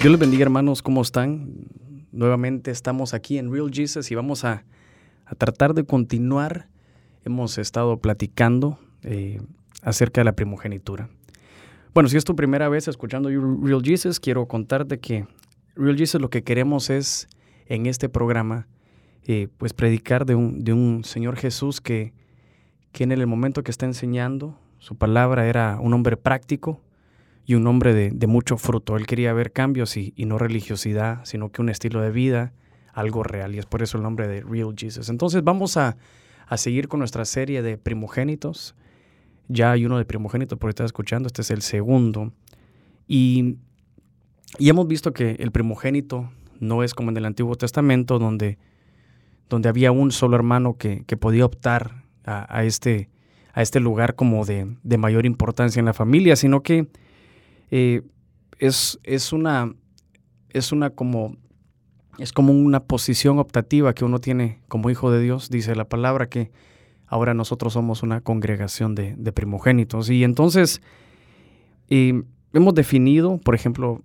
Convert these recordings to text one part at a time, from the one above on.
Dios les bendiga hermanos, ¿cómo están? Nuevamente estamos aquí en Real Jesus y vamos a, tratar de continuar. Hemos estado platicando eh, acerca de la primogenitura. Bueno, si es tu primera vez escuchando Real Jesus, quiero contarte que Real Jesus lo que queremos es en este programa eh, pues predicar de un, de un Señor Jesús que, que en el momento que está enseñando su palabra era un hombre práctico, y un hombre de, mucho fruto. Él quería ver cambios y, no religiosidad, sino que un estilo de vida, algo real. Y es por eso el nombre de Real Jesus. Entonces vamos a, seguir con nuestra serie de primogénitos. Ya hay uno de primogénitos por estar escuchando, este es el segundo. Y, hemos visto que el primogénito no es como en el Antiguo Testamento, donde, donde había un solo hermano que, podía optar a, este, a este lugar como de, de mayor importancia en la familia, sino que eh, es, es, una, es una como, es como una posición optativa que uno tiene como hijo de Dios, dice la palabra que ahora nosotros somos una congregación de, primogénitos. Y entonces eh, hemos definido, por ejemplo,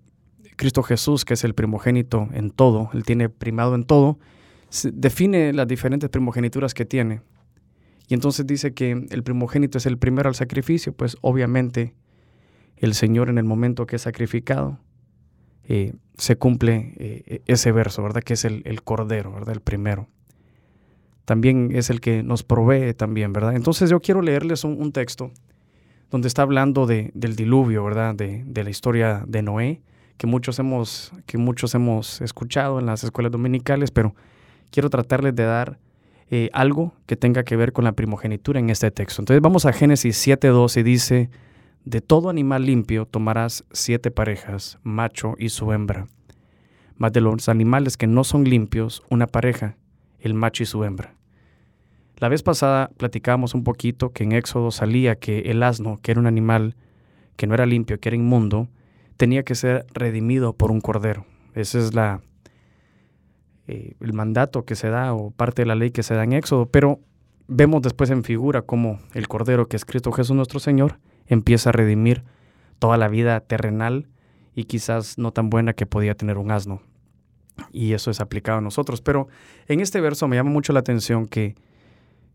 Cristo Jesús, que es el primogénito en todo, Él tiene primado en todo, define las diferentes primogenituras que tiene. Y entonces dice que el primogénito es el primero al sacrificio, pues obviamente el Señor en el momento que es sacrificado, eh, se cumple eh, ese verso, ¿verdad? Que es el, Cordero, ¿verdad? El primero. También es el que nos provee también, ¿verdad? Entonces yo quiero leerles un, texto donde está hablando de, del diluvio, ¿verdad? De, la historia de Noé, que muchos, hemos, que muchos hemos escuchado en las escuelas dominicales, pero quiero tratarles de dar eh, algo que tenga que ver con la primogenitura en este texto. Entonces vamos a Génesis 7.2 y dice, de todo animal limpio tomarás siete parejas, macho y su hembra. Mas de los animales que no son limpios, una pareja, el macho y su hembra. La vez pasada platicábamos un poquito que en Éxodo salía que el asno, que era un animal que no era limpio, que era inmundo, tenía que ser redimido por un cordero. Ese es la, eh, el mandato que se da o parte de la ley que se da en Éxodo. Pero vemos después en figura como el cordero que es Cristo Jesús nuestro Señor empieza a redimir toda la vida terrenal y quizás no tan buena que podía tener un asno. Y eso es aplicado a nosotros. Pero en este verso me llama mucho la atención que,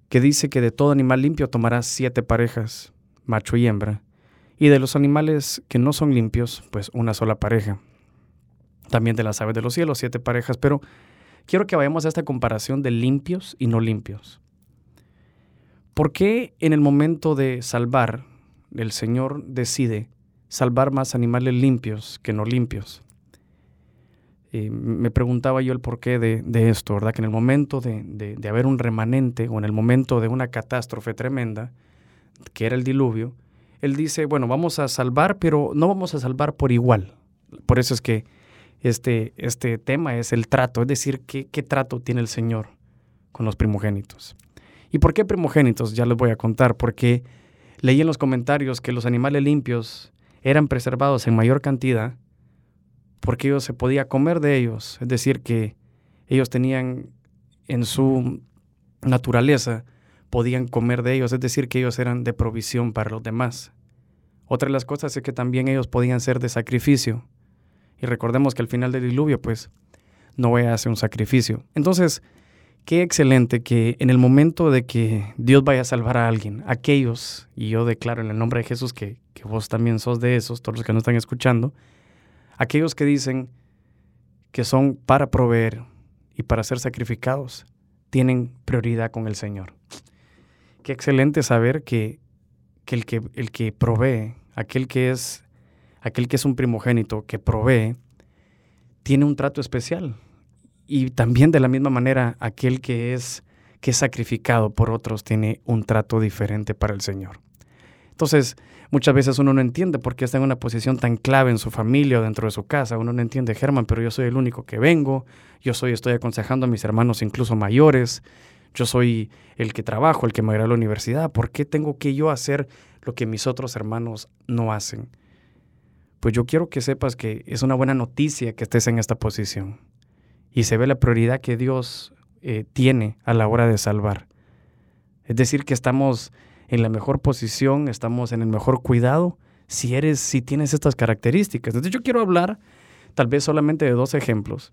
que dice que de todo animal limpio tomarás siete parejas, macho y hembra, y de los animales que no son limpios, pues una sola pareja. También de las aves de los cielos, siete parejas. Pero quiero que vayamos a esta comparación de limpios y no limpios. ¿Por qué en el momento de salvar el Señor decide salvar más animales limpios que no limpios. me preguntaba yo el porqué de, de esto, ¿verdad? Que en el momento de, de, haber un remanente o en el momento de una catástrofe tremenda, que era el diluvio, él dice, bueno, vamos a salvar, pero no vamos a salvar por igual. Por eso es que este, este tema es el trato, es decir, ¿qué, qué trato tiene el Señor con los primogénitos. ¿Y por qué primogénitos? Ya les voy a contar, porque Leí en los comentarios que los animales limpios eran preservados en mayor cantidad porque ellos se podía comer de ellos, es decir, que ellos tenían en su naturaleza, podían comer de ellos, es decir, que ellos eran de provisión para los demás. Otra de las cosas es que también ellos podían ser de sacrificio. Y recordemos que al final del diluvio, pues, Noé hace un sacrificio. Entonces, Qué excelente que en el momento de que Dios vaya a salvar a alguien, aquellos, y yo declaro en el nombre de Jesús que, vos también sos de esos, todos los que nos están escuchando, aquellos que dicen que son para proveer y para ser sacrificados, tienen prioridad con el Señor. Qué excelente saber que, el que el que provee, aquel que es aquel que es un primogénito que provee, tiene un trato especial y también de la misma manera aquel que es que es sacrificado por otros tiene un trato diferente para el Señor. Entonces, muchas veces uno no entiende por qué está en una posición tan clave en su familia o dentro de su casa. Uno no entiende, Germán, pero yo soy el único que vengo, yo soy, estoy aconsejando a mis hermanos incluso mayores, yo soy el que trabajo, el que me irá a la universidad. ¿Por qué tengo que yo hacer lo que mis otros hermanos no hacen? Pues yo quiero que sepas que es una buena noticia que estés en esta posición y se ve la prioridad que Dios eh, tiene a la hora de salvar. Es decir, que estamos en la mejor posición, estamos en el mejor cuidado si eres, si tienes estas características. Entonces yo quiero hablar tal vez solamente de dos ejemplos.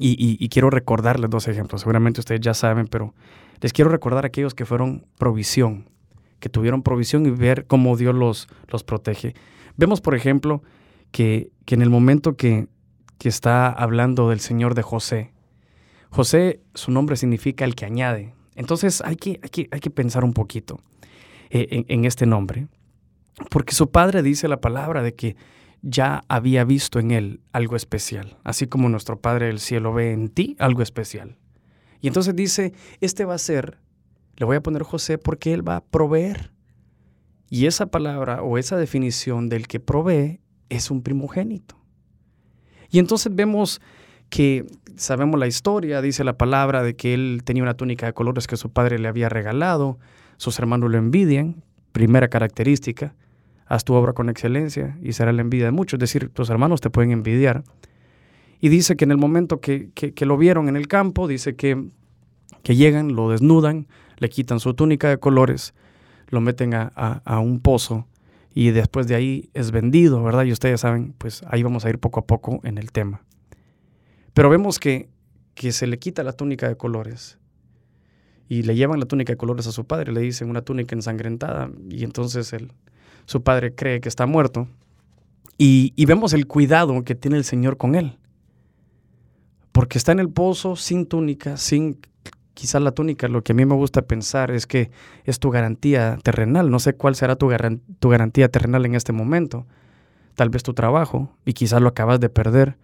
Y, quiero recordarles dos ejemplos. Seguramente ustedes ya saben, pero les quiero recordar a aquellos que fueron provisión, que tuvieron provisión y ver cómo Dios los, los protege. Vemos, por ejemplo, que, en el momento que, está hablando del Señor de José, José, su nombre significa el que añade. Entonces hay que, hay que, pensar un poquito eh, en, este nombre, porque su padre dice la palabra de que ya había visto en él algo especial, así como nuestro Padre del cielo ve en ti algo especial. Y entonces dice, este va a ser, le voy a poner José porque él va a proveer. Y esa palabra o esa definición del que provee es un primogénito. Y entonces vemos que sabemos la historia, dice la palabra de que él tenía una túnica de colores que su padre le había regalado, sus hermanos lo envidian, primera característica, haz tu obra con excelencia y será la envidia de muchos, es decir, tus hermanos te pueden envidiar. Y dice que en el momento que, lo vieron en el campo, dice que, que, llegan, lo desnudan, le quitan su túnica de colores, lo meten a, a un pozo y después de ahí es vendido, ¿verdad? Y ustedes saben, pues ahí vamos a ir poco a poco en el tema. Pero vemos que, que se le quita la túnica de colores y le llevan la túnica de colores a su padre, le dicen una túnica ensangrentada y entonces él, su padre cree que está muerto y, y vemos el cuidado que tiene el Señor con él. Porque está en el pozo sin túnica, sin quizás la túnica, lo que a mí me gusta pensar es que es tu garantía terrenal. No sé cuál será tu, tu garantía terrenal en este momento. Tal vez tu trabajo y quizás lo acabas de perder.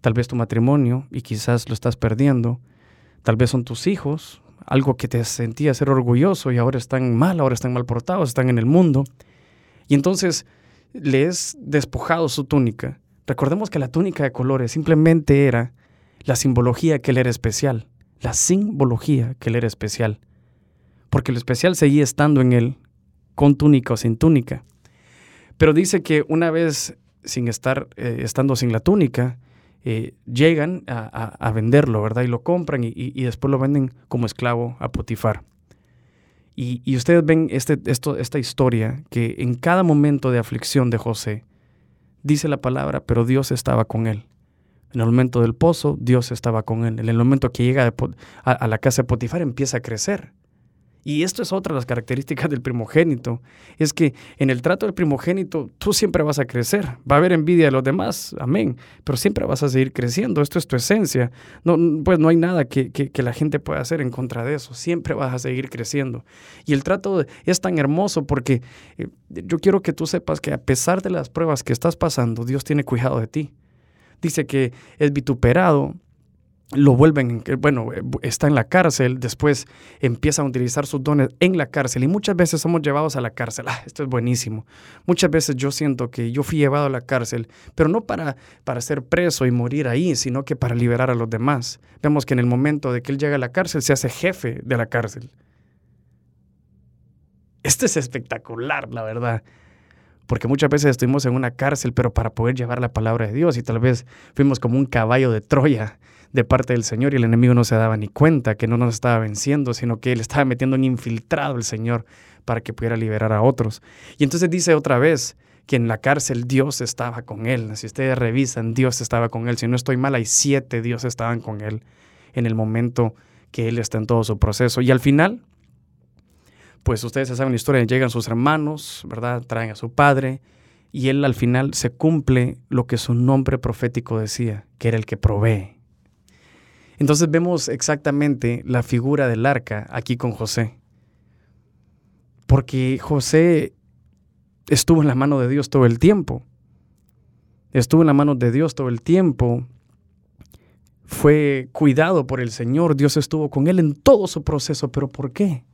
Tal vez tu matrimonio y quizás lo estás perdiendo. Tal vez son tus hijos, algo que te sentía ser orgulloso y ahora están mal, ahora están mal portados, están en el mundo. Y entonces le es despojado su túnica. Recordemos que la túnica de colores simplemente era la simbología que él era especial la simbología que él era especial, porque lo especial seguía estando en él, con túnica o sin túnica. Pero dice que una vez sin estar, eh, estando sin la túnica, eh, llegan a, venderlo, ¿verdad? Y lo compran y, después lo venden como esclavo a Potifar. Y, ustedes ven este, esto, esta historia que en cada momento de aflicción de José, dice la palabra, pero Dios estaba con él. En el momento del pozo, Dios estaba con él. En el momento que llega a, la casa de Potifar, empieza a crecer. Y esto es otra de las características del primogénito. Es que en el trato del primogénito tú siempre vas a crecer. Va a haber envidia de los demás, amén. Pero siempre vas a seguir creciendo. Esto es tu esencia. No, pues no hay nada que, que, la gente pueda hacer en contra de eso. Siempre vas a seguir creciendo. Y el trato es tan hermoso porque eh, yo quiero que tú sepas que a pesar de las pruebas que estás pasando, Dios tiene cuidado de ti dice que es vituperado, lo vuelven, bueno, está en la cárcel, después empieza a utilizar sus dones en la cárcel y muchas veces somos llevados a la cárcel. Ah, esto es buenísimo. Muchas veces yo siento que yo fui llevado a la cárcel, pero no para, para ser preso y morir ahí, sino que para liberar a los demás. Vemos que en el momento de que él llega a la cárcel se hace jefe de la cárcel. Esto es espectacular, la verdad porque muchas veces estuvimos en una cárcel, pero para poder llevar la palabra de Dios y tal vez fuimos como un caballo de Troya de parte del Señor y el enemigo no se daba ni cuenta que no nos estaba venciendo, sino que él estaba metiendo un infiltrado el Señor para que pudiera liberar a otros. Y entonces dice otra vez que en la cárcel Dios estaba con él. Si ustedes revisan, Dios estaba con él. Si no estoy mal, hay siete Dios estaban con él en el momento que él está en todo su proceso. Y al final, pues ustedes saben la historia, llegan sus hermanos, ¿verdad? Traen a su padre y él al final se cumple lo que su nombre profético decía, que era el que provee. Entonces vemos exactamente la figura del arca aquí con José. Porque José estuvo en la mano de Dios todo el tiempo. Estuvo en la mano de Dios todo el tiempo. Fue cuidado por el Señor. Dios estuvo con él en todo su proceso. ¿Pero por qué?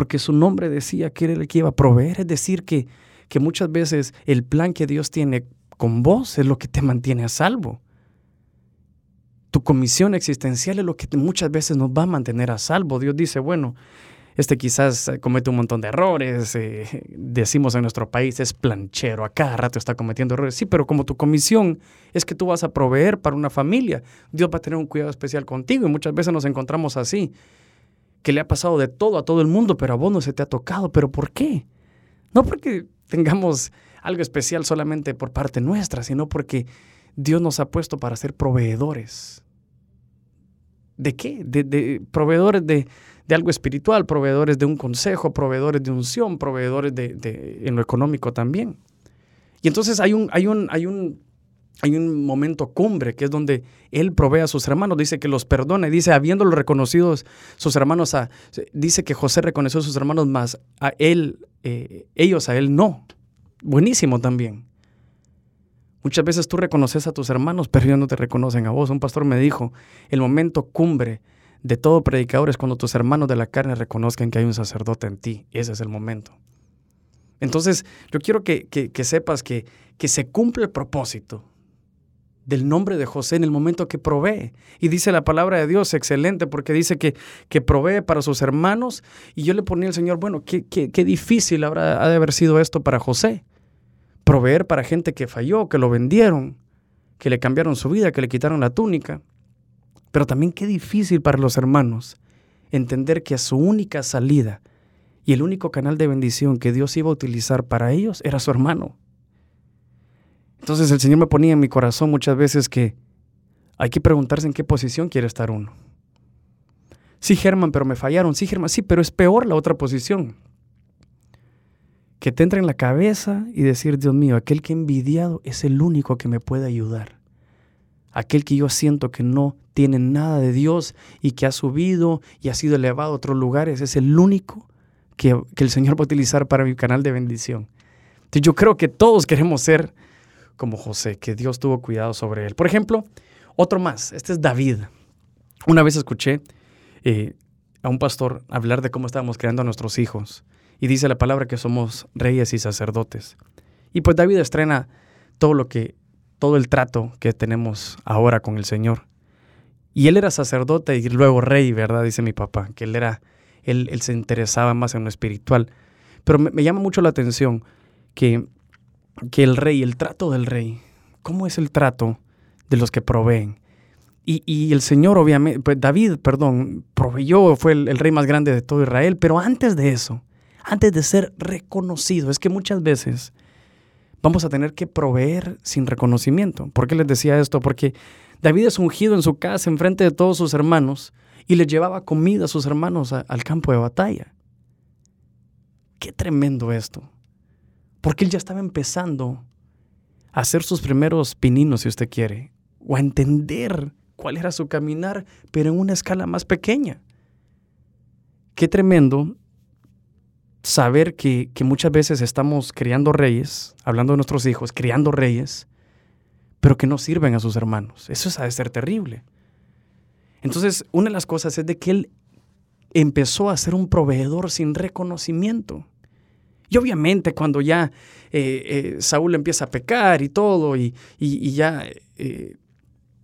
Porque su nombre decía que era el que iba a proveer, es decir, que, que muchas veces el plan que Dios tiene con vos es lo que te mantiene a salvo. Tu comisión existencial es lo que muchas veces nos va a mantener a salvo. Dios dice, bueno, este quizás comete un montón de errores, eh, decimos en nuestro país es planchero, a cada rato está cometiendo errores. Sí, pero como tu comisión es que tú vas a proveer para una familia, Dios va a tener un cuidado especial contigo y muchas veces nos encontramos así que le ha pasado de todo a todo el mundo, pero a vos no se te ha tocado. ¿Pero por qué? No porque tengamos algo especial solamente por parte nuestra, sino porque Dios nos ha puesto para ser proveedores. ¿De qué? De, proveedores de, algo espiritual, proveedores de un consejo, proveedores de unción, proveedores de, en lo económico también. Y entonces hay un, hay un, hay un, hay un momento cumbre que es donde él provee a sus hermanos, dice que los perdona, y dice, habiéndolo reconocidos sus hermanos, dice que José reconoció a sus hermanos más, a él, eh, ellos a él no. Buenísimo también. Muchas veces tú reconoces a tus hermanos, pero ellos no te reconocen a vos. Un pastor me dijo, el momento cumbre de todo predicador es cuando tus hermanos de la carne reconozcan que hay un sacerdote en ti. Ese es el momento. Entonces, yo quiero que, sepas que se cumple el propósito del nombre de José en el momento que provee. Y dice la palabra de Dios, excelente, porque dice que, que provee para sus hermanos. Y yo le ponía al Señor, bueno, qué, qué, difícil habrá, ha de haber sido esto para José proveer para gente que falló, que lo vendieron, que le cambiaron su vida, que le quitaron la túnica. Pero también qué difícil para los hermanos entender que su única salida y el único canal de bendición que Dios iba a utilizar para ellos era su hermano. Entonces el Señor me ponía en mi corazón muchas veces que hay que preguntarse en qué posición quiere estar uno. Sí, Germán, pero me fallaron. Sí, Germán, sí, pero es peor la otra posición que te entra en la cabeza y decir, Dios mío, aquel que he envidiado es el único que me puede ayudar. Aquel que yo siento que no tiene nada de Dios y que ha subido y ha sido elevado a otros lugares, es el único que, el Señor va a utilizar para mi canal de bendición. Yo creo que todos queremos ser como José, que Dios tuvo cuidado sobre él. Por ejemplo, otro más, este es David. Una vez escuché eh, a un pastor hablar de cómo estábamos creando a nuestros hijos y dice la palabra que somos reyes y sacerdotes. Y pues David estrena todo lo que, todo el trato que tenemos ahora con el Señor. Y él era sacerdote y luego rey, ¿verdad? Dice mi papá, que él era, él, él se interesaba más en lo espiritual. Pero me, llama mucho la atención que, que el rey, el trato del rey, ¿cómo es el trato de los que proveen? Y, y, el Señor, obviamente, pues David, perdón, proveyó, fue el, rey más grande de todo Israel, pero antes de eso, antes de ser reconocido. Es que muchas veces vamos a tener que proveer sin reconocimiento. ¿Por qué les decía esto? Porque David es ungido en su casa en frente de todos sus hermanos y le llevaba comida a sus hermanos al campo de batalla. Qué tremendo esto. Porque él ya estaba empezando a hacer sus primeros pininos, si usted quiere, o a entender cuál era su caminar, pero en una escala más pequeña. Qué tremendo saber que, muchas veces estamos criando reyes, hablando de nuestros hijos, criando reyes, pero que no sirven a sus hermanos. Eso es ha de ser terrible. Entonces, una de las cosas es de que él empezó a ser un proveedor sin reconocimiento. Y obviamente cuando ya eh, eh, Saúl empieza a pecar y todo, y, ya eh,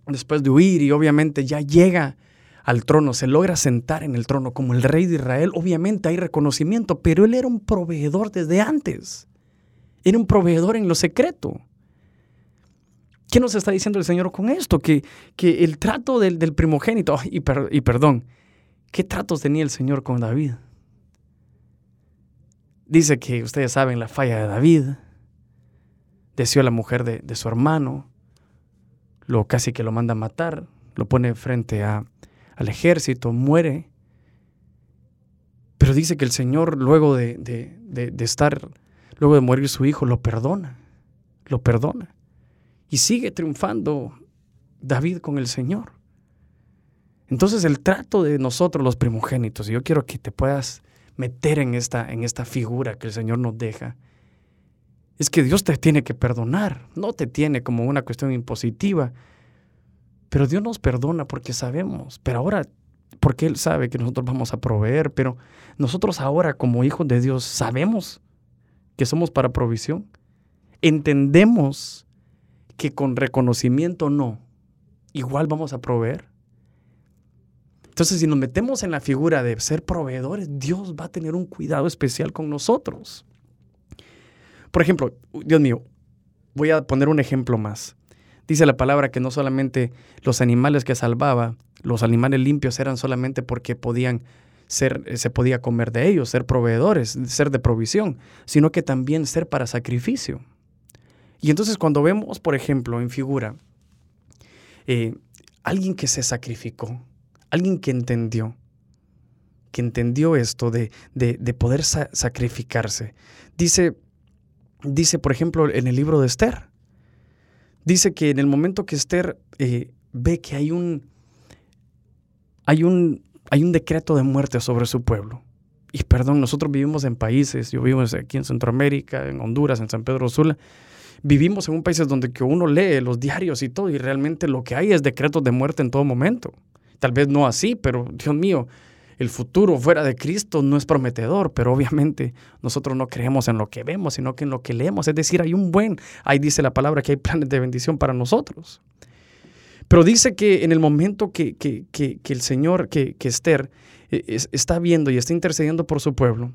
después de huir, y obviamente ya llega al trono, se logra sentar en el trono como el rey de Israel, obviamente hay reconocimiento, pero él era un proveedor desde antes. Era un proveedor en lo secreto. ¿Qué nos está diciendo el Señor con esto? Que, que el trato del, primogénito, y, y, perdón, ¿qué tratos tenía el Señor con David? Dice que ustedes saben la falla de David, deseó a la mujer de, de su hermano, lo casi que lo manda a matar, lo pone frente a, al ejército, muere. Pero dice que el Señor, luego de, de, estar, luego de morir su hijo, lo perdona, lo perdona. Y sigue triunfando David con el Señor. Entonces el trato de nosotros los primogénitos, y yo quiero que te puedas meter en esta, en esta figura que el Señor nos deja, es que Dios te tiene que perdonar, no te tiene como una cuestión impositiva, pero Dios nos perdona porque sabemos, pero ahora, porque Él sabe que nosotros vamos a proveer, pero nosotros ahora como hijos de Dios sabemos que somos para provisión. Entendemos que con reconocimiento no, igual vamos a proveer. Entonces, si nos metemos en la figura de ser proveedores, Dios va a tener un cuidado especial con nosotros. Por ejemplo, Dios mío, voy a poner un ejemplo más. Dice la palabra que no solamente los animales que salvaba, los animales limpios eran solamente porque podían ser, eh, se podía comer de ellos, ser proveedores, ser de provisión, sino que también ser para sacrificio. Y entonces cuando vemos, por ejemplo, en figura, eh, alguien que se sacrificó, alguien que entendió, que entendió esto de, de, poder sacrificarse. Dice, dice, por ejemplo, en el libro de Esther, dice que en el momento que Esther eh, ve que hay un, hay, un, hay un decreto de muerte sobre su pueblo, y perdón, nosotros vivimos en países, yo vivo aquí en Centroamérica, en Honduras, en San Pedro Sula, vivimos en un país donde que uno lee los diarios y todo, y realmente lo que hay es decretos de muerte en todo momento. Tal vez no así, pero Dios mío, el futuro fuera de Cristo no es prometedor, pero obviamente nosotros no creemos en lo que vemos, sino que en lo que leemos. Es decir, hay un buen, ahí dice la palabra que hay planes de bendición para nosotros. Pero dice que en el momento que, que, que, el Señor, que, Esther eh, está viendo y está intercediendo por su pueblo,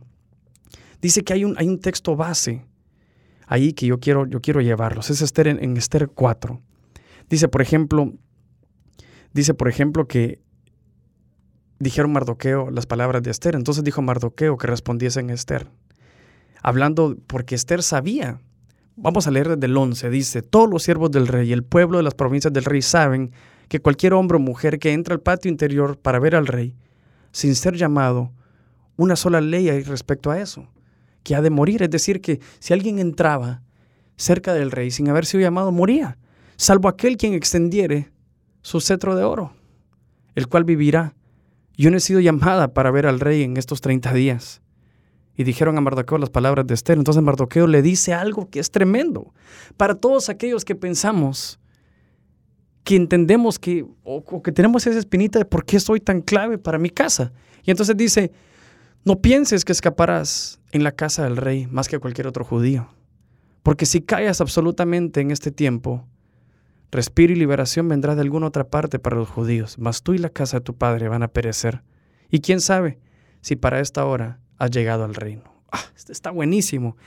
dice que hay un, hay un texto base ahí que yo quiero, yo quiero llevarlos. Es Esther en, en Esther 4. Dice, por ejemplo, dice, por ejemplo, que dijeron Mardoqueo las palabras de Esther. Entonces dijo Mardoqueo que respondiesen Esther. Hablando porque Esther sabía. Vamos a leer desde el 11. Dice, todos los siervos del rey y el pueblo de las provincias del rey saben que cualquier hombre o mujer que entra al patio interior para ver al rey, sin ser llamado, una sola ley hay respecto a eso, que ha de morir. Es decir, que si alguien entraba cerca del rey sin haber sido llamado, moría, salvo aquel quien extendiere su cetro de oro, el cual vivirá yo no he sido llamada para ver al rey en estos 30 días. Y dijeron a Mardoqueo las palabras de Esther. Entonces Mardoqueo le dice algo que es tremendo. Para todos aquellos que pensamos, que entendemos que, o, que tenemos esa espinita de por qué soy tan clave para mi casa. Y entonces dice, no pienses que escaparás en la casa del rey más que cualquier otro judío. Porque si callas absolutamente en este tiempo, Respiro y liberación vendrá de alguna otra parte para los judíos, mas tú y la casa de tu padre van a perecer. Y quién sabe si para esta hora has llegado al reino. Ah, este está buenísimo.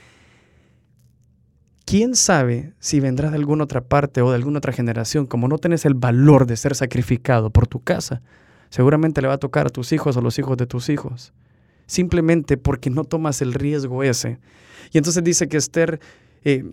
¿Quién sabe si vendrá de alguna otra parte o de alguna otra generación? Como no tienes el valor de ser sacrificado por tu casa, seguramente le va a tocar a tus hijos o los hijos de tus hijos. Simplemente porque no tomas el riesgo ese. Y entonces dice que Esther, eh,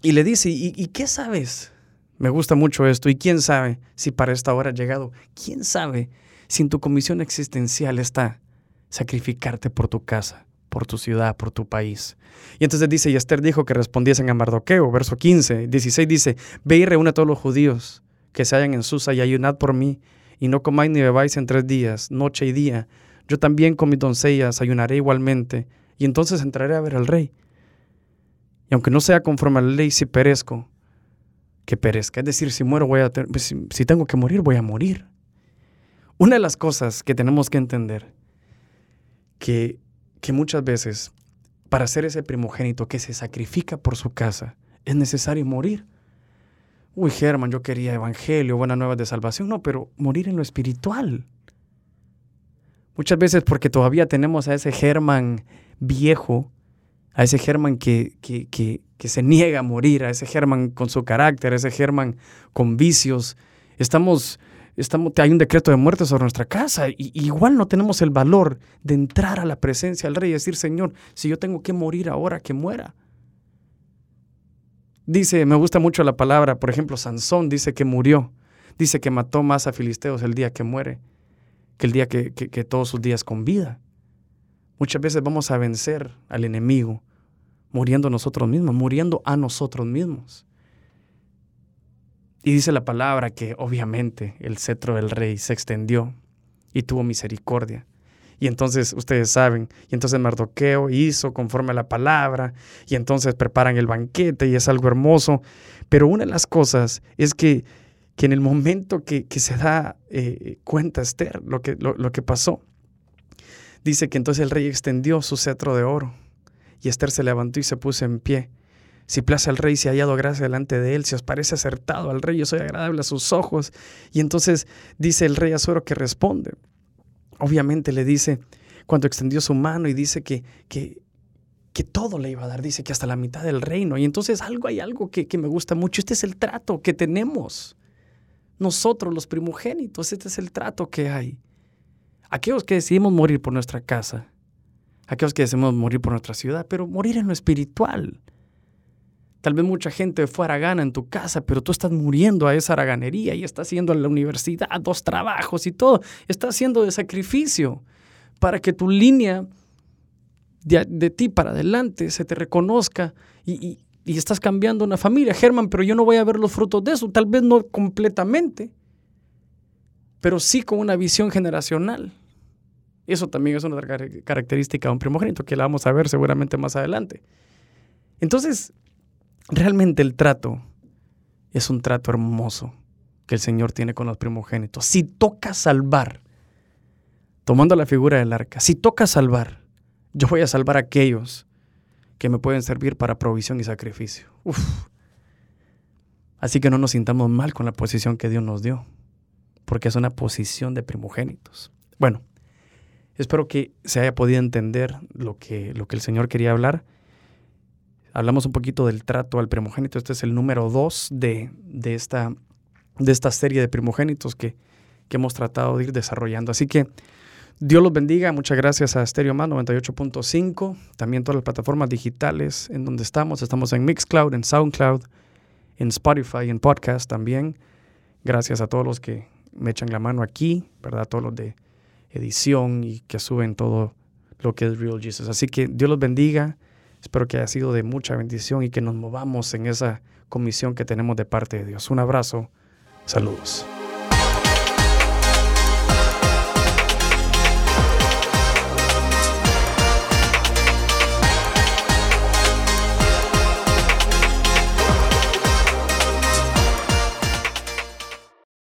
y le dice, ¿y, ¿y qué sabes? Me gusta mucho esto y quién sabe si para esta hora ha llegado, quién sabe si en tu comisión existencial está sacrificarte por tu casa, por tu ciudad, por tu país. Y entonces dice, y Esther dijo que respondiesen a Mardoqueo, verso 15, 16 dice, ve y reúne a todos los judíos que se hallan en Susa y ayunad por mí, y no comáis ni bebáis en tres días, noche y día. Yo también con mis doncellas ayunaré igualmente, y entonces entraré a ver al rey. Y aunque no sea conforme a la ley, si perezco, que perezca. Es decir, si muero, voy a pues, si tengo que morir, voy a morir. Una de las cosas que tenemos que entender, que, que muchas veces para ser ese primogénito que se sacrifica por su casa, es necesario morir. Uy, Germán, yo quería evangelio, buenas nuevas de salvación. No, pero morir en lo espiritual. Muchas veces porque todavía tenemos a ese Germán viejo a ese Germán que, que, se niega a morir, a ese Germán con su carácter, a ese Germán con vicios. Estamos, estamos, hay un decreto de muerte sobre nuestra casa y igual no tenemos el valor de entrar a la presencia del rey y decir, Señor, si yo tengo que morir ahora, que muera. Dice, me gusta mucho la palabra, por ejemplo, Sansón dice que murió, dice que mató más a filisteos el día que muere que el día que, que todos sus días con vida. Muchas veces vamos a vencer al enemigo muriendo nosotros mismos, muriendo a nosotros mismos. Y dice la palabra que obviamente el cetro del rey se extendió y tuvo misericordia. Y entonces ustedes saben, y entonces Mardoqueo hizo conforme a la palabra, y entonces preparan el banquete y es algo hermoso. Pero una de las cosas es que, que en el momento que, se da eh, cuenta Esther lo que, lo que pasó, Dice que entonces el rey extendió su cetro de oro y Esther se levantó y se puso en pie. Si place al rey, si ha hallado gracia delante de él, si os parece acertado al rey, yo soy agradable a sus ojos. Y entonces dice el rey Azuero que responde. Obviamente le dice, cuando extendió su mano y dice que, que, que todo le iba a dar, dice que hasta la mitad del reino. Y entonces algo hay algo que, que me gusta mucho. Este es el trato que tenemos. Nosotros los primogénitos, este es el trato que hay. Aquellos que decidimos morir por nuestra casa, aquellos que decidimos morir por nuestra ciudad, pero morir en lo espiritual. Tal vez mucha gente fue aragana en tu casa, pero tú estás muriendo a esa araganería y estás yendo a la universidad, dos trabajos y todo. Estás haciendo de sacrificio para que tu línea de, ti para adelante se te reconozca y, y estás cambiando una familia. Germán, pero yo no voy a ver los frutos de eso, tal vez no completamente, pero sí con una visión generacional. Eso también es una característica de un primogénito que la vamos a ver seguramente más adelante. Entonces, realmente el trato es un trato hermoso que el Señor tiene con los primogénitos. Si toca salvar, tomando la figura del arca, si toca salvar, yo voy a salvar a aquellos que me pueden servir para provisión y sacrificio. Así que no nos sintamos mal con la posición que Dios nos dio, porque es una posición de primogénitos. Bueno, espero que se haya podido entender lo que, lo que el Señor quería hablar. Hablamos un poquito del trato al primogénito. Este es el número dos de, de, esta, de esta serie de primogénitos que, que hemos tratado de ir desarrollando. Así que Dios los bendiga. Muchas gracias a Stereo Man 98.5. También todas las plataformas digitales en donde estamos. Estamos en Mixcloud, en Soundcloud, en Spotify, en podcast también. Gracias a todos los que me echan la mano aquí, ¿verdad? Todos los de edición y que suben todo lo que es Real Jesus. Así que Dios los bendiga. Espero que haya sido de mucha bendición y que nos movamos en esa comisión que tenemos de parte de Dios. Un abrazo. Saludos.